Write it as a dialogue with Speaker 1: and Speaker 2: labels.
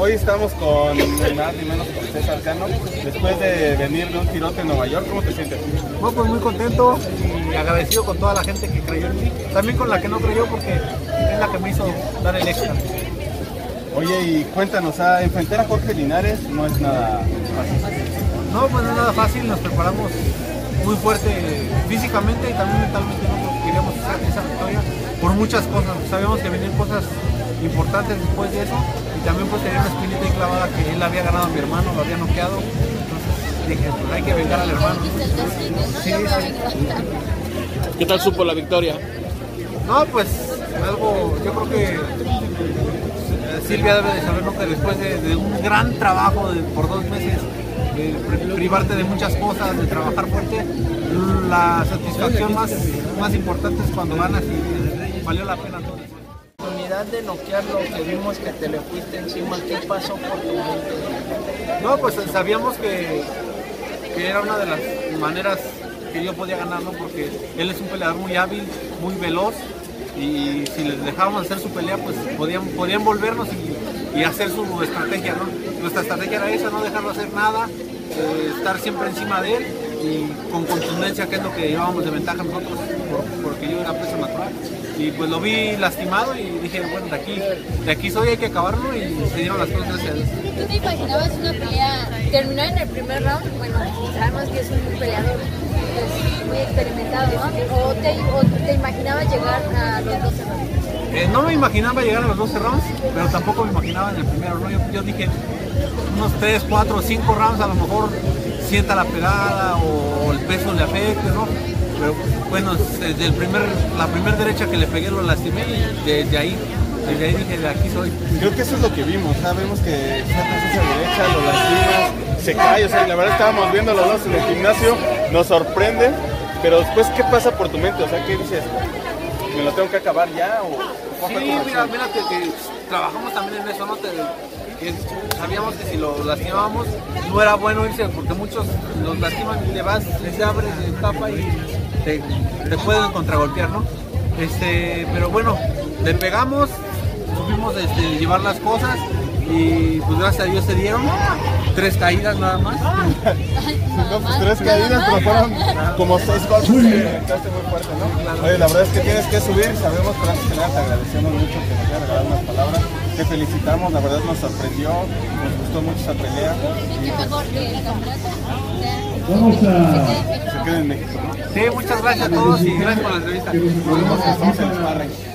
Speaker 1: hoy estamos con más ni menos con César Cano. Después de venir de un tirote en Nueva York, ¿cómo te sientes?
Speaker 2: No, pues muy contento y agradecido con toda la gente que creyó en mí. También con la que no creyó porque es la que me hizo dar el extra.
Speaker 1: Oye, y cuéntanos, a enfrentar a Jorge Linares no es nada fácil.
Speaker 2: No, pues no es nada fácil, nos preparamos muy fuerte físicamente y también mentalmente nosotros queríamos esa, esa victoria por muchas cosas. Sabíamos que venían cosas importantes después de eso y también pues tenía una espinita ahí clavada que él había ganado a mi hermano, lo había noqueado. Entonces dije, pues hay que vengar al hermano. Sí, sí.
Speaker 3: ¿Qué tal supo la victoria?
Speaker 2: No, pues algo, yo creo que eh, Silvia debe de saber ¿no? que después de, de un gran trabajo de- por dos meses, de pri- privarte de muchas cosas, de trabajar fuerte, la satisfacción más, más importante es cuando ganas y valió la pena
Speaker 4: oportunidad de noquearlo, que vimos que te le fuiste encima, ¿qué pasó por tu?
Speaker 2: No, pues sabíamos que, que era una de las maneras que yo podía ganar, ¿no? Porque él es un peleador muy hábil, muy veloz y si les dejábamos hacer su pelea, pues podían, podían volvernos y, y hacer su estrategia, ¿no? Nuestra estrategia era esa, no dejarlo hacer nada, eh, estar siempre encima de él y con contundencia, que es lo que llevábamos de ventaja nosotros, por- porque yo era peso natural. Y pues lo vi lastimado y dije, bueno, de aquí, de aquí soy, hay que acabarlo y se dieron las cosas gracias a Dios.
Speaker 5: ¿Tú te imaginabas una pelea terminar en el primer round? Bueno, sabemos que es un peleador pues, muy experimentado, ¿no? ¿O te, o te imaginabas llegar a los 12 rounds?
Speaker 2: Eh, no me imaginaba llegar a los 12 rounds, pero tampoco me imaginaba en el primero. ¿no? Yo, yo dije unos 3, 4, 5 rounds a lo mejor sienta la pegada o el peso le afecte, ¿no? Pero bueno, desde el primer, la primera derecha que le pegué lo lastimé y desde ahí, desde ahí dije, de aquí soy.
Speaker 1: Creo que eso es lo que vimos, sabemos que sacas esa derecha, lo lastimas, se cae, o sea, la verdad estábamos viendo los dos en el gimnasio, nos sorprende, pero después, ¿qué pasa por tu mente? O sea, ¿qué dices? ¿Me lo tengo que acabar ya? O, ¿Cuál
Speaker 2: Sí,
Speaker 1: fue tu
Speaker 2: mira, mira que, que trabajamos también en eso, ¿no? Te- sabíamos que si lo lastimábamos no era bueno irse, porque muchos los lastiman y le vas, les abres, les tapa y te, te pueden contragolpear, ¿no? Este, pero bueno, le pegamos, supimos este, llevar las cosas y pues gracias a Dios se dieron tres caídas nada más.
Speaker 1: No, pues tres caídas, pero fueron como seis golpes que muy fuerte, ¿no? Oye, la verdad es que tienes que subir, sabemos, pero antes que nada te agradecemos mucho que nos hayas regalado unas palabras. Te felicitamos, la verdad nos sorprendió, nos gustó mucho esa pelea.
Speaker 5: ¿Qué mejor que el campeonato?
Speaker 6: Vamos a...
Speaker 1: Se queda en México, ¿no?
Speaker 2: Sí, muchas gracias a todos y gracias por la entrevista.
Speaker 1: Nos vemos, estamos en el sparring.